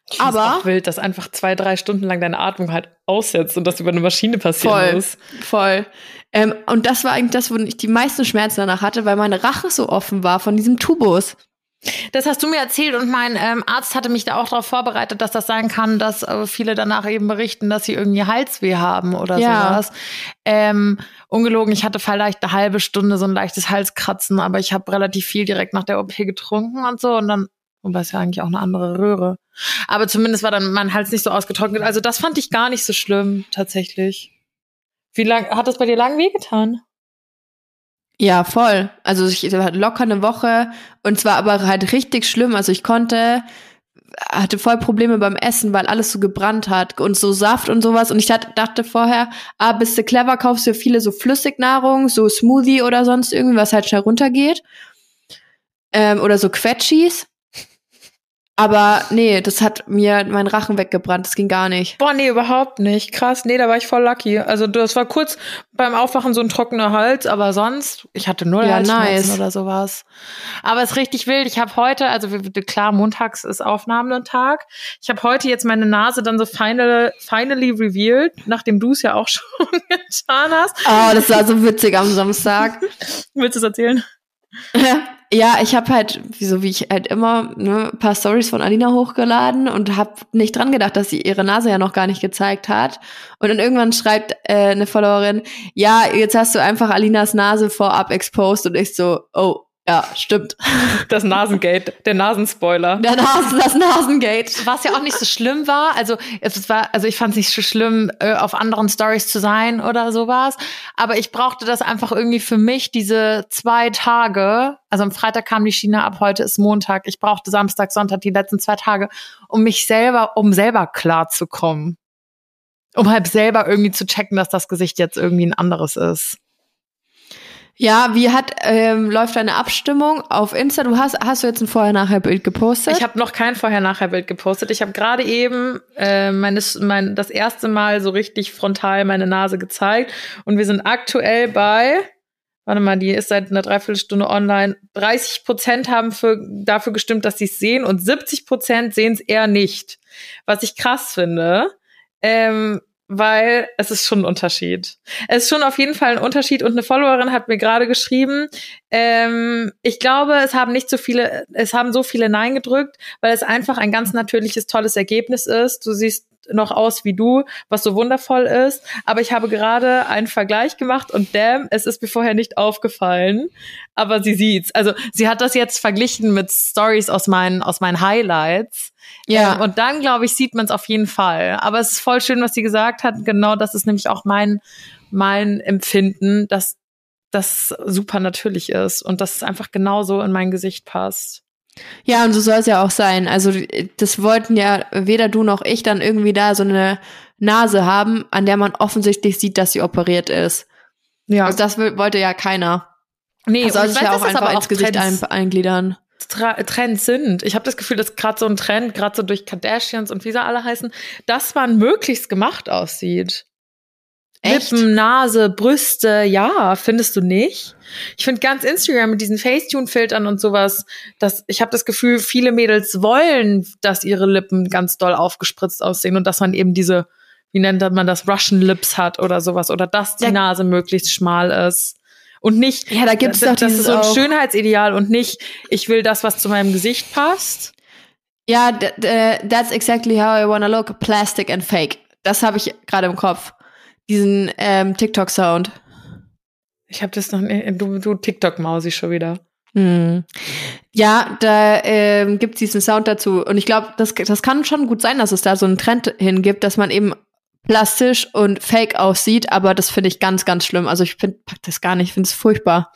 Das Aber ist auch wild, dass einfach zwei, drei Stunden lang deine Atmung halt aussetzt und das über eine Maschine passieren voll, muss. Voll. Ähm, und das war eigentlich das, wo ich die meisten Schmerzen danach hatte, weil meine Rache so offen war von diesem Tubus. Das hast du mir erzählt und mein ähm, Arzt hatte mich da auch darauf vorbereitet, dass das sein kann, dass äh, viele danach eben berichten, dass sie irgendwie Halsweh haben oder ja. sowas. Ähm, ungelogen, ich hatte vielleicht eine halbe Stunde so ein leichtes Halskratzen, aber ich habe relativ viel direkt nach der OP getrunken und so und dann das ist ja eigentlich auch eine andere Röhre. Aber zumindest war dann mein Hals nicht so ausgetrocknet. Also das fand ich gar nicht so schlimm, tatsächlich. Wie lang hat das bei dir lang wehgetan? Ja, voll. Also ich hatte locker eine Woche und zwar aber halt richtig schlimm. Also ich konnte, hatte voll Probleme beim Essen, weil alles so gebrannt hat und so Saft und sowas. Und ich dachte vorher, ah, bist du clever, kaufst du viele so Flüssignahrung, so Smoothie oder sonst irgendwie, was halt schnell runtergeht. Ähm, oder so Quetschis. Aber nee, das hat mir meinen Rachen weggebrannt. Das ging gar nicht. Boah, nee, überhaupt nicht. Krass, nee, da war ich voll lucky. Also das war kurz beim Aufwachen so ein trockener Hals, aber sonst, ich hatte null ja, Halsschmerzen nice. oder sowas. Aber es ist richtig wild. Ich habe heute, also klar, montags ist Aufnahmetag. Ich habe heute jetzt meine Nase dann so final, finally revealed, nachdem du es ja auch schon getan hast. Oh, das war so witzig am Samstag. Willst du es erzählen? Ja, ich habe halt, so wie ich halt immer, ne, paar Stories von Alina hochgeladen und habe nicht dran gedacht, dass sie ihre Nase ja noch gar nicht gezeigt hat. Und dann irgendwann schreibt äh, eine Followerin, ja, jetzt hast du einfach Alinas Nase vorab exposed und ich so, oh, ja, stimmt. Das Nasengate, der Nasenspoiler. Der Nasen, das Nasengate. Was ja auch nicht so schlimm war. Also es war, also ich fand es nicht so schlimm, äh, auf anderen Stories zu sein oder sowas. Aber ich brauchte das einfach irgendwie für mich, diese zwei Tage. Also am Freitag kam die Schiene ab, heute ist Montag. Ich brauchte Samstag, Sonntag, die letzten zwei Tage, um mich selber, um selber klar zu kommen. Um halt selber irgendwie zu checken, dass das Gesicht jetzt irgendwie ein anderes ist. Ja, wie hat ähm, läuft deine Abstimmung auf Insta? Du hast hast du jetzt ein Vorher-Nachher-Bild gepostet? Ich habe noch kein Vorher-Nachher-Bild gepostet. Ich habe gerade eben äh, meines, mein, das erste Mal so richtig frontal meine Nase gezeigt und wir sind aktuell bei Warte mal, die ist seit einer Dreiviertelstunde online. 30 Prozent haben für, dafür gestimmt, dass sie es sehen und 70 Prozent sehen es eher nicht. Was ich krass finde. Ähm, weil es ist schon ein Unterschied. Es ist schon auf jeden Fall ein Unterschied und eine Followerin hat mir gerade geschrieben, ähm, ich glaube, es haben nicht so viele, es haben so viele Nein gedrückt, weil es einfach ein ganz natürliches, tolles Ergebnis ist. Du siehst noch aus wie du, was so wundervoll ist. Aber ich habe gerade einen Vergleich gemacht und damn, es ist mir vorher nicht aufgefallen. Aber sie sieht's. Also sie hat das jetzt verglichen mit Stories aus meinen, aus meinen Highlights. Ja. Ähm, und dann, glaube ich, sieht man es auf jeden Fall. Aber es ist voll schön, was sie gesagt hat. Genau das ist nämlich auch mein, mein Empfinden, dass das super natürlich ist und dass es einfach genauso in mein Gesicht passt. Ja, und so soll es ja auch sein. Also das wollten ja weder du noch ich dann irgendwie da so eine Nase haben, an der man offensichtlich sieht, dass sie operiert ist. Ja. Also das wollte ja keiner. Nee, das soll sich ja auch einfach ins Gesicht ein, eingliedern. Trends sind. Ich habe das Gefühl, dass gerade so ein Trend, gerade so durch Kardashians und wie sie alle heißen, dass man möglichst gemacht aussieht. Echt? Lippen, Nase, Brüste, ja, findest du nicht? Ich finde ganz Instagram mit diesen Facetune-Filtern und sowas, dass ich habe das Gefühl, viele Mädels wollen, dass ihre Lippen ganz doll aufgespritzt aussehen und dass man eben diese, wie nennt man das, Russian Lips hat oder sowas oder dass die ja. Nase möglichst schmal ist. Und nicht, Ja, da gibt's das, doch das ist dieses so ein Schönheitsideal und nicht, ich will das, was zu meinem Gesicht passt. Ja, that's exactly how I wanna look. Plastic and fake. Das habe ich gerade im Kopf. Diesen ähm, TikTok-Sound. Ich habe das noch nicht, du, du TikTok-Mausi schon wieder. Hm. Ja, da ähm, gibt diesen Sound dazu. Und ich glaube, das, das kann schon gut sein, dass es da so einen Trend hingibt, dass man eben plastisch und fake aussieht, aber das finde ich ganz, ganz schlimm. Also ich finde pack das gar nicht, ich finde es furchtbar.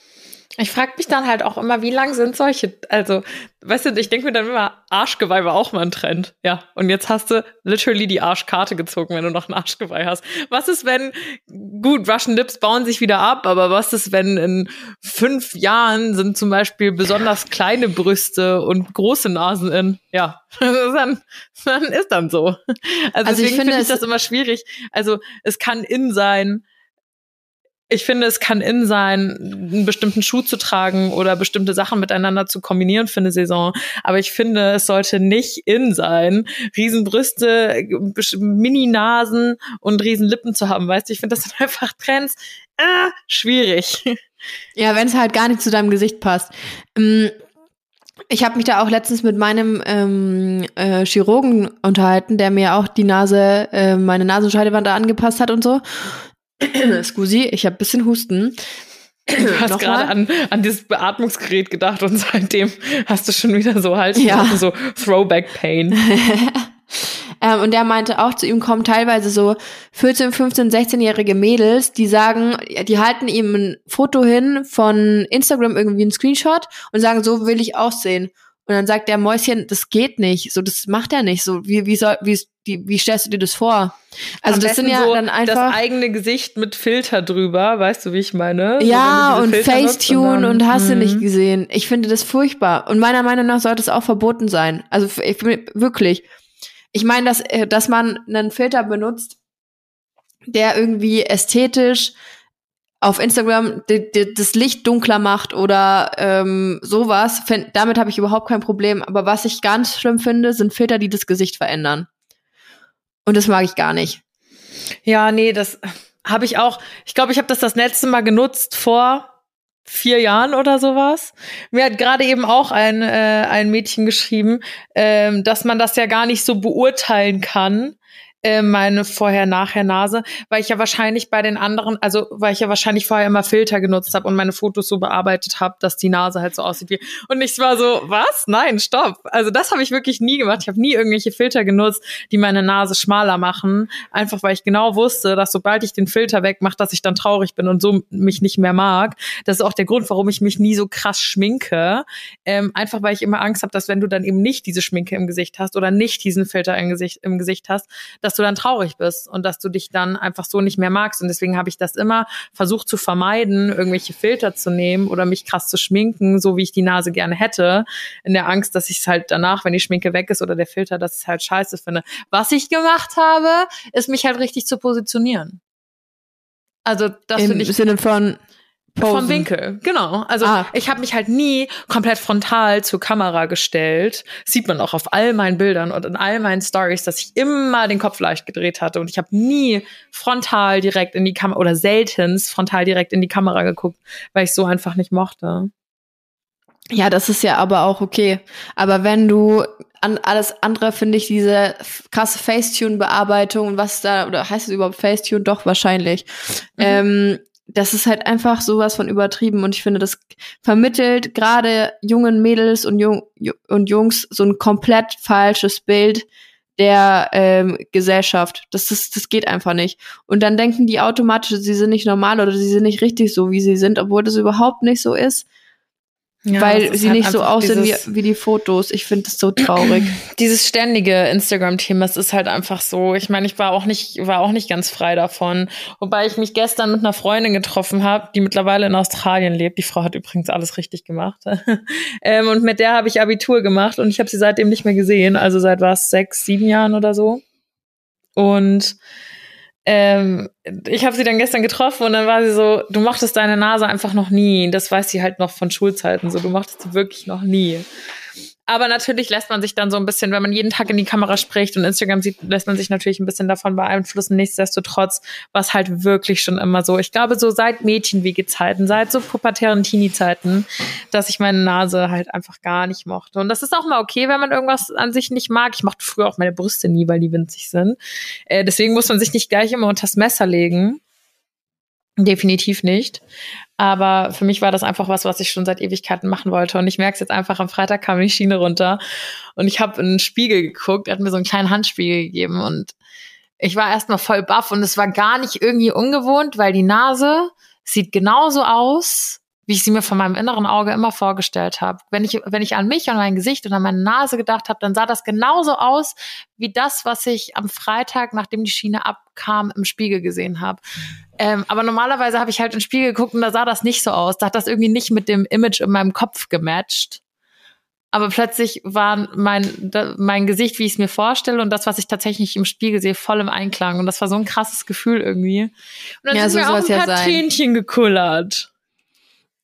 Ich frage mich dann halt auch immer, wie lang sind solche, also, weißt du, ich denke mir dann immer, Arschgeweih war auch mal ein Trend. Ja, und jetzt hast du literally die Arschkarte gezogen, wenn du noch ein Arschgeweih hast. Was ist, wenn, gut, Russian Lips bauen sich wieder ab, aber was ist, wenn in fünf Jahren sind zum Beispiel besonders kleine Brüste und große Nasen in? Ja, dann, dann ist dann so. Also, Also ich deswegen finde finde ich das immer schwierig. Also, es kann in sein, ich finde, es kann in sein, einen bestimmten Schuh zu tragen oder bestimmte Sachen miteinander zu kombinieren für eine Saison. Aber ich finde, es sollte nicht in sein, Riesenbrüste, Mini-Nasen und Riesenlippen zu haben. Weißt du, ich finde, das sind einfach Trends. Ah, schwierig. Ja, wenn es halt gar nicht zu deinem Gesicht passt. Ähm, Ich habe mich da auch letztens mit meinem ähm, äh, Chirurgen unterhalten, der mir auch die Nase, äh, meine Nasenscheidewand angepasst hat und so. Scusi, ich habe bisschen Husten. Du hast gerade an, an dieses Beatmungsgerät gedacht und seitdem hast du schon wieder so halt Ja. so Throwback Pain. Ähm, und der meinte auch, zu ihm kommen teilweise so 14, 15, 16-jährige Mädels, die sagen, die halten ihm ein Foto hin von Instagram, irgendwie ein Screenshot und sagen, so will ich aussehen. Und dann sagt der Mäuschen, das geht nicht, so das macht er nicht, so wie wie soll wie die, wie stellst du dir das vor? Also Am das sind ja so dann das einfach eigene Gesicht mit Filter drüber, weißt du, wie ich meine? So, ja du und Filter Facetune dann- und hast du Mhm. nicht gesehen. Ich finde das furchtbar und meiner Meinung nach sollte es auch verboten sein. Also ich, bin- wirklich. Ich meine, dass äh, dass man einen Filter benutzt, der irgendwie ästhetisch auf Instagram das Licht dunkler macht oder ähm, sowas, find, damit habe ich überhaupt kein Problem. Aber was ich ganz schlimm finde, sind Filter, die das Gesicht verändern. Und das mag ich gar nicht. Ja, nee, das habe ich auch. Ich glaube, ich habe das das letzte Mal genutzt vor vier Jahren oder sowas. Mir hat gerade eben auch ein, äh, ein Mädchen geschrieben, ähm, dass man das ja gar nicht so beurteilen kann, äh, meine Vorher-Nachher-Nase, weil ich ja wahrscheinlich bei den anderen, also weil ich ja wahrscheinlich vorher immer Filter genutzt habe und meine Fotos so bearbeitet habe, dass die Nase halt so aussieht wie. Und ich war so, was? Nein, stopp. Also das habe ich wirklich nie gemacht. Ich habe nie irgendwelche Filter genutzt, die meine Nase schmaler machen, einfach weil ich genau wusste, dass sobald ich den Filter wegmache, dass ich dann traurig bin und so mich nicht mehr mag. Das ist auch der Grund, warum ich mich nie so krass schminke. Ähm, einfach weil ich immer Angst habe, dass wenn du dann eben nicht diese Schminke im Gesicht hast oder nicht diesen Filter im Gesicht, im Gesicht hast, dass du dann traurig bist und dass du dich dann einfach so nicht mehr magst. Und deswegen habe ich das immer versucht zu vermeiden, irgendwelche Filter zu nehmen oder mich krass zu schminken, so wie ich die Nase gerne hätte, in der Angst, dass ich es halt danach, wenn die Schminke weg ist oder der Filter, dass ich es halt scheiße finde. Was ich gemacht habe, ist mich halt richtig zu positionieren. Also das Im finde ich Sinne von vom Posen. Winkel, genau. Also Ah. ich habe mich halt nie komplett frontal zur Kamera gestellt. Sieht man auch auf all meinen Bildern und in all meinen Stories, dass ich immer den Kopf leicht gedreht hatte und ich habe nie frontal direkt in die Kamera oder seltenst frontal direkt in die Kamera geguckt, weil ich so einfach nicht mochte. Ja, das ist ja aber auch okay. Aber wenn du an alles andere finde ich diese krasse Facetune-Bearbeitung und was da, oder heißt es überhaupt Facetune? Doch, wahrscheinlich. Mhm. Ähm, das ist halt einfach sowas von übertrieben und ich finde, das vermittelt gerade jungen Mädels und, Jung, Ju- und Jungs so ein komplett falsches Bild der ähm, Gesellschaft. Das ist, das geht einfach nicht. Und dann denken die automatisch, sie sind nicht normal oder sie sind nicht richtig so, wie sie sind, obwohl das überhaupt nicht so ist Ja, weil sie halt nicht so aussehen wie, wie die Fotos. Ich finde das so traurig. dieses ständige Instagram-Thema, es ist halt einfach so. Ich meine, ich war auch nicht, war auch nicht ganz frei davon. Wobei ich mich gestern mit einer Freundin getroffen habe, die mittlerweile in Australien lebt. Die Frau hat übrigens alles richtig gemacht. ähm, und mit der habe ich Abitur gemacht und ich habe sie seitdem nicht mehr gesehen. Also seit was, sechs, sieben Jahren oder so. Und ähm, ich habe sie dann gestern getroffen und dann war sie so, du mochtest deine Nase einfach noch nie. Das weiß sie halt noch von Schulzeiten so. Du mochtest sie wirklich noch nie. Aber natürlich lässt man sich dann so ein bisschen, wenn man jeden Tag in die Kamera spricht und Instagram sieht, lässt man sich natürlich ein bisschen davon beeinflussen. Nichtsdestotrotz war es halt wirklich schon immer so. Ich glaube, so seit Mädchenwege-Zeiten, seit so pubertären Teenie-Zeiten, dass ich meine Nase halt einfach gar nicht mochte. Und das ist auch mal okay, wenn man irgendwas an sich nicht mag. Ich mochte früher auch meine Brüste nie, weil die winzig sind. Äh, deswegen muss man sich nicht gleich immer unters Messer legen. Definitiv nicht. Aber für mich war das einfach was, was ich schon seit Ewigkeiten machen wollte. Und ich merke es jetzt einfach, am Freitag kam die Schiene runter und ich habe in einen Spiegel geguckt, er hat mir so einen kleinen Handspiegel gegeben und ich war erstmal voll baff und es war gar nicht irgendwie ungewohnt, weil die Nase sieht genauso aus wie ich sie mir von meinem inneren Auge immer vorgestellt habe. Wenn ich, wenn ich an mich und mein Gesicht und an meine Nase gedacht habe, dann sah das genauso aus wie das, was ich am Freitag, nachdem die Schiene abkam, im Spiegel gesehen habe. Ähm, aber normalerweise habe ich halt im Spiegel geguckt und da sah das nicht so aus. Da hat das irgendwie nicht mit dem Image in meinem Kopf gematcht. Aber plötzlich war mein, mein Gesicht, wie ich es mir vorstelle, und das, was ich tatsächlich im Spiegel sehe, voll im Einklang. Und das war so ein krasses Gefühl irgendwie. Und dann Ja, sind so mir auch ein ja paar sein. Tränchen gekullert.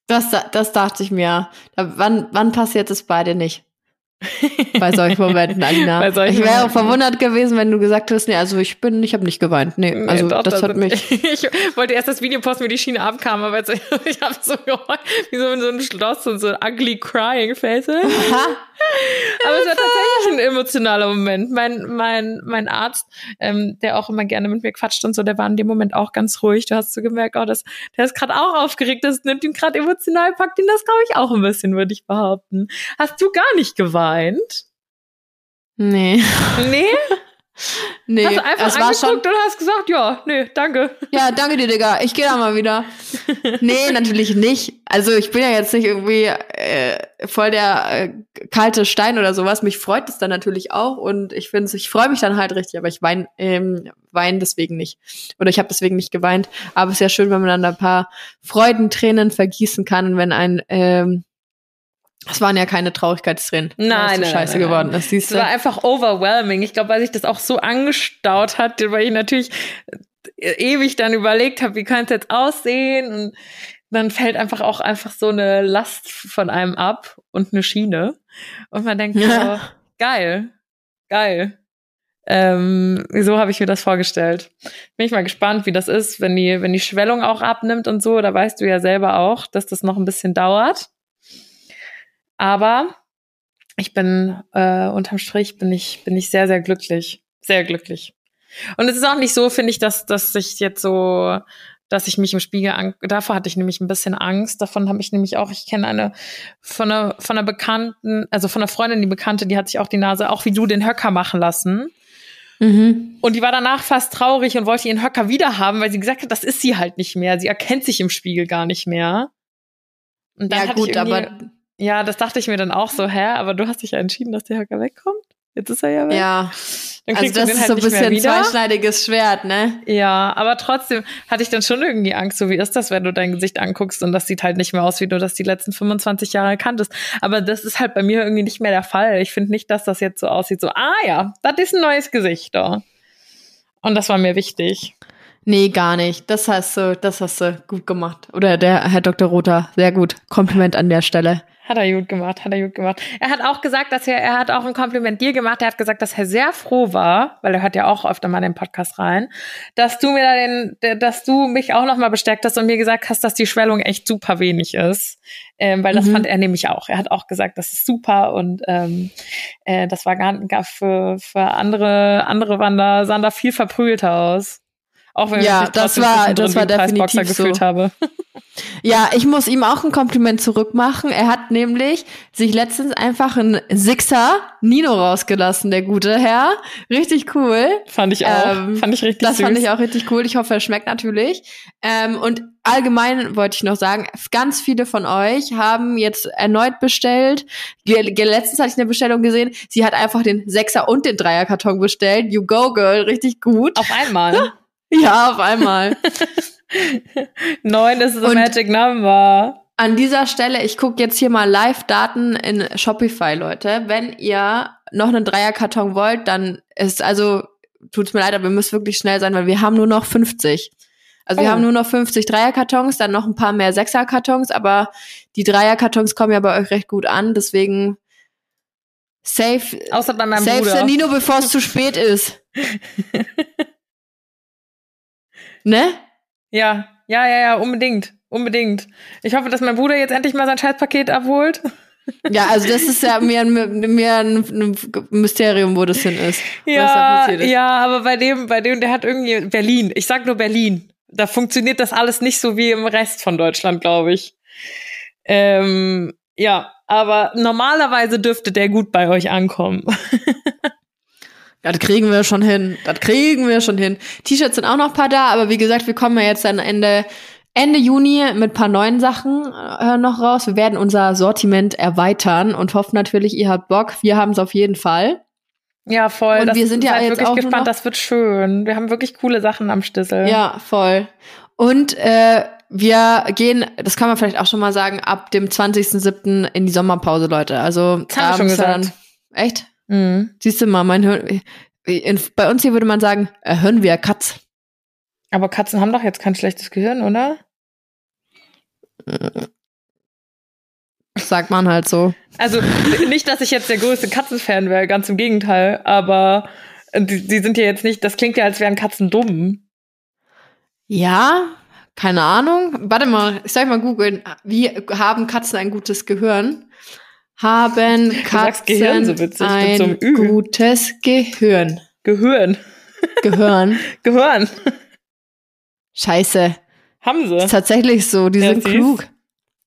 Das, das dachte ich mir. Wann, wann passiert es bei dir nicht? Bei solchen Momenten, Alina. Bei solchen ich wäre auch verwundert gewesen, wenn du gesagt hättest, nee, also ich bin, ich habe nicht geweint. Nee, Nee, also doch, das hat sind- mich. Ich wollte erst das Video posten, wie die Schiene abkam, aber jetzt, ich habe so geheult, wie so in so einem Schloss und so ein ugly crying face. Aber es war tatsächlich ein emotionaler Moment. Mein, mein, mein Arzt, ähm, der auch immer gerne mit mir quatscht und so, der war in dem Moment auch ganz ruhig. Du hast so gemerkt, oh, das, der ist gerade auch aufgeregt, das nimmt ihn gerade emotional, packt ihn das, glaube ich, auch ein bisschen, würde ich behaupten. Hast du gar nicht geweint? Nee. Nee? Nee, Hast du einfach es war schon. angeguckt und hast gesagt, ja, nee, danke. Ja, danke dir, Digga. Ich gehe da mal wieder. Nee, natürlich nicht. Also ich bin ja jetzt nicht irgendwie äh, voll der äh, kalte Stein oder sowas. Mich freut es dann natürlich auch und ich finde, ich freue mich dann halt richtig, aber ich weine ähm, wein deswegen nicht. Oder ich habe deswegen nicht geweint. Aber es ist ja schön, wenn man dann ein paar Freudentränen vergießen kann, wenn ein ähm, es waren ja keine Traurigkeitstränen. Nein, nein, scheiße nein, nein. geworden ist. Es war einfach overwhelming. Ich glaube, weil sich das auch so angestaut hat, weil ich natürlich äh, ewig dann überlegt habe, wie könnte es jetzt aussehen und dann fällt einfach auch einfach so eine Last von einem ab und eine Schiene und man denkt Ja. so, geil, geil. Ähm, so habe ich mir das vorgestellt. Bin ich mal gespannt, wie das ist, wenn die, wenn die Schwellung auch abnimmt und so. Da weißt du ja selber auch, dass das noch ein bisschen dauert. Aber ich bin äh, unterm Strich bin ich bin ich sehr sehr glücklich, sehr glücklich. Und es ist auch nicht so, finde ich, dass dass ich jetzt so dass ich mich im Spiegel davor hatte ich nämlich ein bisschen Angst. Davon habe ich nämlich auch, ich kenne eine von einer von einer Bekannten, also von einer Freundin, die Bekannte, die hat sich auch die Nase, auch wie du, den Höcker machen lassen. Mhm. Und die war danach fast traurig und wollte ihren Höcker wieder haben, weil sie gesagt hat, das ist sie halt nicht mehr. Sie erkennt sich im Spiegel gar nicht mehr. Und dann Ja, gut, aber ja, das dachte ich mir dann auch so, hä? Aber du hast dich ja entschieden, dass der Höcker wegkommt. Jetzt ist er ja weg. ja. Dann Also kriegst das ist halt so ein bisschen zweischneidiges Schwert, ne? Ja, aber trotzdem hatte ich dann schon irgendwie Angst, so wie ist das, wenn du dein Gesicht anguckst und das sieht halt nicht mehr aus, wie du das die letzten 25 Jahre kanntest. Aber das ist halt bei mir irgendwie nicht mehr der Fall. Ich finde nicht, dass das jetzt so aussieht, so, ah ja, das ist ein neues Gesicht da. Und das war mir wichtig. Nee, gar nicht. Das hast du, das hast du gut gemacht. Oder der Herr Dr. Rother, sehr gut. Kompliment an der Stelle. Hat er gut gemacht, hat er gut gemacht. Er hat auch gesagt, dass er, er hat auch ein Kompliment dir gemacht. Er hat gesagt, dass er sehr froh war, weil er hört ja auch öfter mal in den Podcast rein, dass du mir da den, dass du mich auch nochmal bestärkt hast und mir gesagt hast, dass die Schwellung echt super wenig ist. Ähm, weil das Mhm. fand er nämlich auch. Er hat auch gesagt, das ist super und ähm, äh, das war gar, gar für, für andere, andere da, sahen da viel verprügelter aus. Auch wenn Ja, ich mich das war- das war definitiv so. gefühlt habe. Ja, ich muss ihm auch ein Kompliment zurückmachen. Er hat nämlich sich letztens einfach einen Sixer Nino rausgelassen, der gute Herr. Richtig cool. Fand ich auch. Ähm, fand ich richtig Das süß. fand ich auch richtig cool. Ich hoffe, es schmeckt natürlich. Ähm, und allgemein wollte ich noch sagen, ganz viele von euch haben jetzt erneut bestellt. Letztens hatte ich eine Bestellung gesehen. Sie hat einfach den Sechser und den Dreierkarton bestellt. You go, girl. Richtig gut. Auf einmal. Ja, auf einmal. Neun ist the magic number. An dieser Stelle, ich gucke jetzt hier mal Live-Daten in Shopify, Leute. Wenn ihr noch einen Dreierkarton wollt, dann ist, also, tut's mir leid, aber ihr müsst wirklich schnell sein, weil wir haben nur noch 50. Also wir Oh. haben nur noch 50 Dreierkartons, dann noch ein paar mehr Sechserkartons, aber die Dreierkartons kommen ja bei euch recht gut an, deswegen Safe, Außer bei meinem safe Bruder. Sanino, bevor es zu spät ist. ne? Ja, ja, ja, ja, unbedingt. Unbedingt. Ich hoffe, dass mein Bruder jetzt endlich mal sein Scheißpaket abholt. Ja, also das ist ja mir, ein- mir ein, Mysterium, wo das hin ist. Ja, ist. ja, aber bei dem, bei dem, der hat irgendwie Berlin. Ich sag nur Berlin. Da funktioniert das alles nicht so wie im Rest von Deutschland, glaube ich. Ähm, ja, aber normalerweise dürfte der gut bei euch ankommen. Das kriegen wir schon hin. Das kriegen wir schon hin. T-Shirts sind auch noch ein paar da, aber wie gesagt, wir kommen ja jetzt dann Ende, Ende Juni mit ein paar neuen Sachen äh, noch raus. Wir werden unser Sortiment erweitern und hoffen natürlich, ihr habt Bock. Wir haben es auf jeden Fall. Ja, voll. Und das, wir sind ja jetzt wirklich gespannt. Das wird schön. Wir haben wirklich coole Sachen am Stissel. Ja, voll. Und äh, wir gehen, das kann man vielleicht auch schon mal sagen, ab dem 20.07. in die Sommerpause, Leute. Also Das haben wir schon gesagt. Dann, echt? Mhm. Siehst du mal, mein Hirn, bei uns hier würde man sagen, äh, hören wir Katz. Aber Katzen haben doch jetzt kein schlechtes Gehirn, oder? Sagt man halt so. Also nicht, dass ich jetzt der größte Katzenfan wäre, ganz im Gegenteil, aber äh, die, die sind ja jetzt nicht, das klingt ja, als wären Katzen dumm. Ja, keine Ahnung. Warte mal, ich soll mal googeln. Wie haben Katzen ein gutes Gehirn? Haben Katzen Gehirn so witzig, ein gutes Gehirn? Gehirn. Gehirn. Gehirn. Scheiße. Haben Ist sie. tatsächlich so, die Ja, sind klug.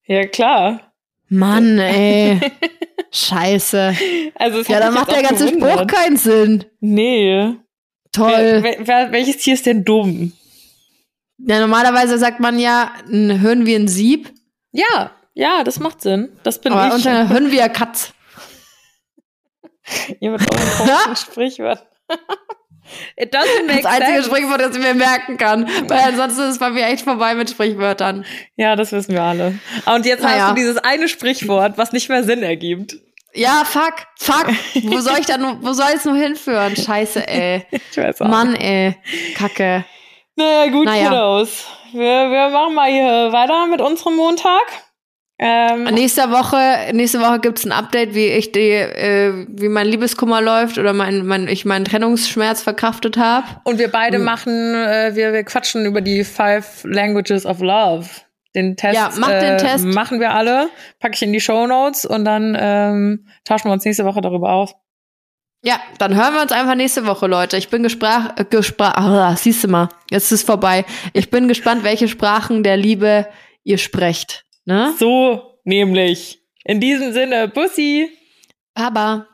Ja, klar. Mann, ey. Scheiße. Also Ja, dann macht der ganze Spruch gewundert. keinen Sinn. Nee. Toll. Wer, wer, welches Tier ist denn dumm? Ja, normalerweise sagt man ja, ein Hirn wie ein Sieb, Ja, ja, das macht Sinn. Das bin aber ich. unter Hirn wie ein Katz. Ihr mit euren komischen Sprichwörtern. It doesn't make Das einzige sense. Sprichwort, das ich mir merken kann. Weil ansonsten ist es bei mir echt vorbei mit Sprichwörtern. Ja, das wissen wir alle. Und jetzt Naja. hast du dieses eine Sprichwort, was nicht mehr Sinn ergibt. Ja, fuck, fuck. Wo soll ich da nur, wo soll es nur hinführen? Scheiße, ey. Ich weiß auch. Mann, ey. Kacke. Naja, gut, Naja. Kiddos. Wir, wir machen mal hier weiter mit unserem Montag. Ähm, Nächste Woche, nächste Woche gibt's ein Update, wie ich die, äh, wie mein Liebeskummer läuft oder mein, mein, ich meinen Trennungsschmerz verkraftet habe. und wir beide Mhm. machen, äh, wir, wir quatschen über die Five Languages of Love. Den Test, Ja, mach äh, den Test. machen wir alle, packe ich in die Show Notes und dann ähm, tauschen wir uns nächste Woche darüber aus. Ja, dann hören wir uns einfach nächste Woche, Leute. Ich bin gesprach, äh, gesprach, ah, siehst du mal, jetzt ist es vorbei. Ich bin gespannt, welche Sprachen der Liebe ihr sprecht. Ne? So nämlich. In diesem Sinne, Bussi. Aber.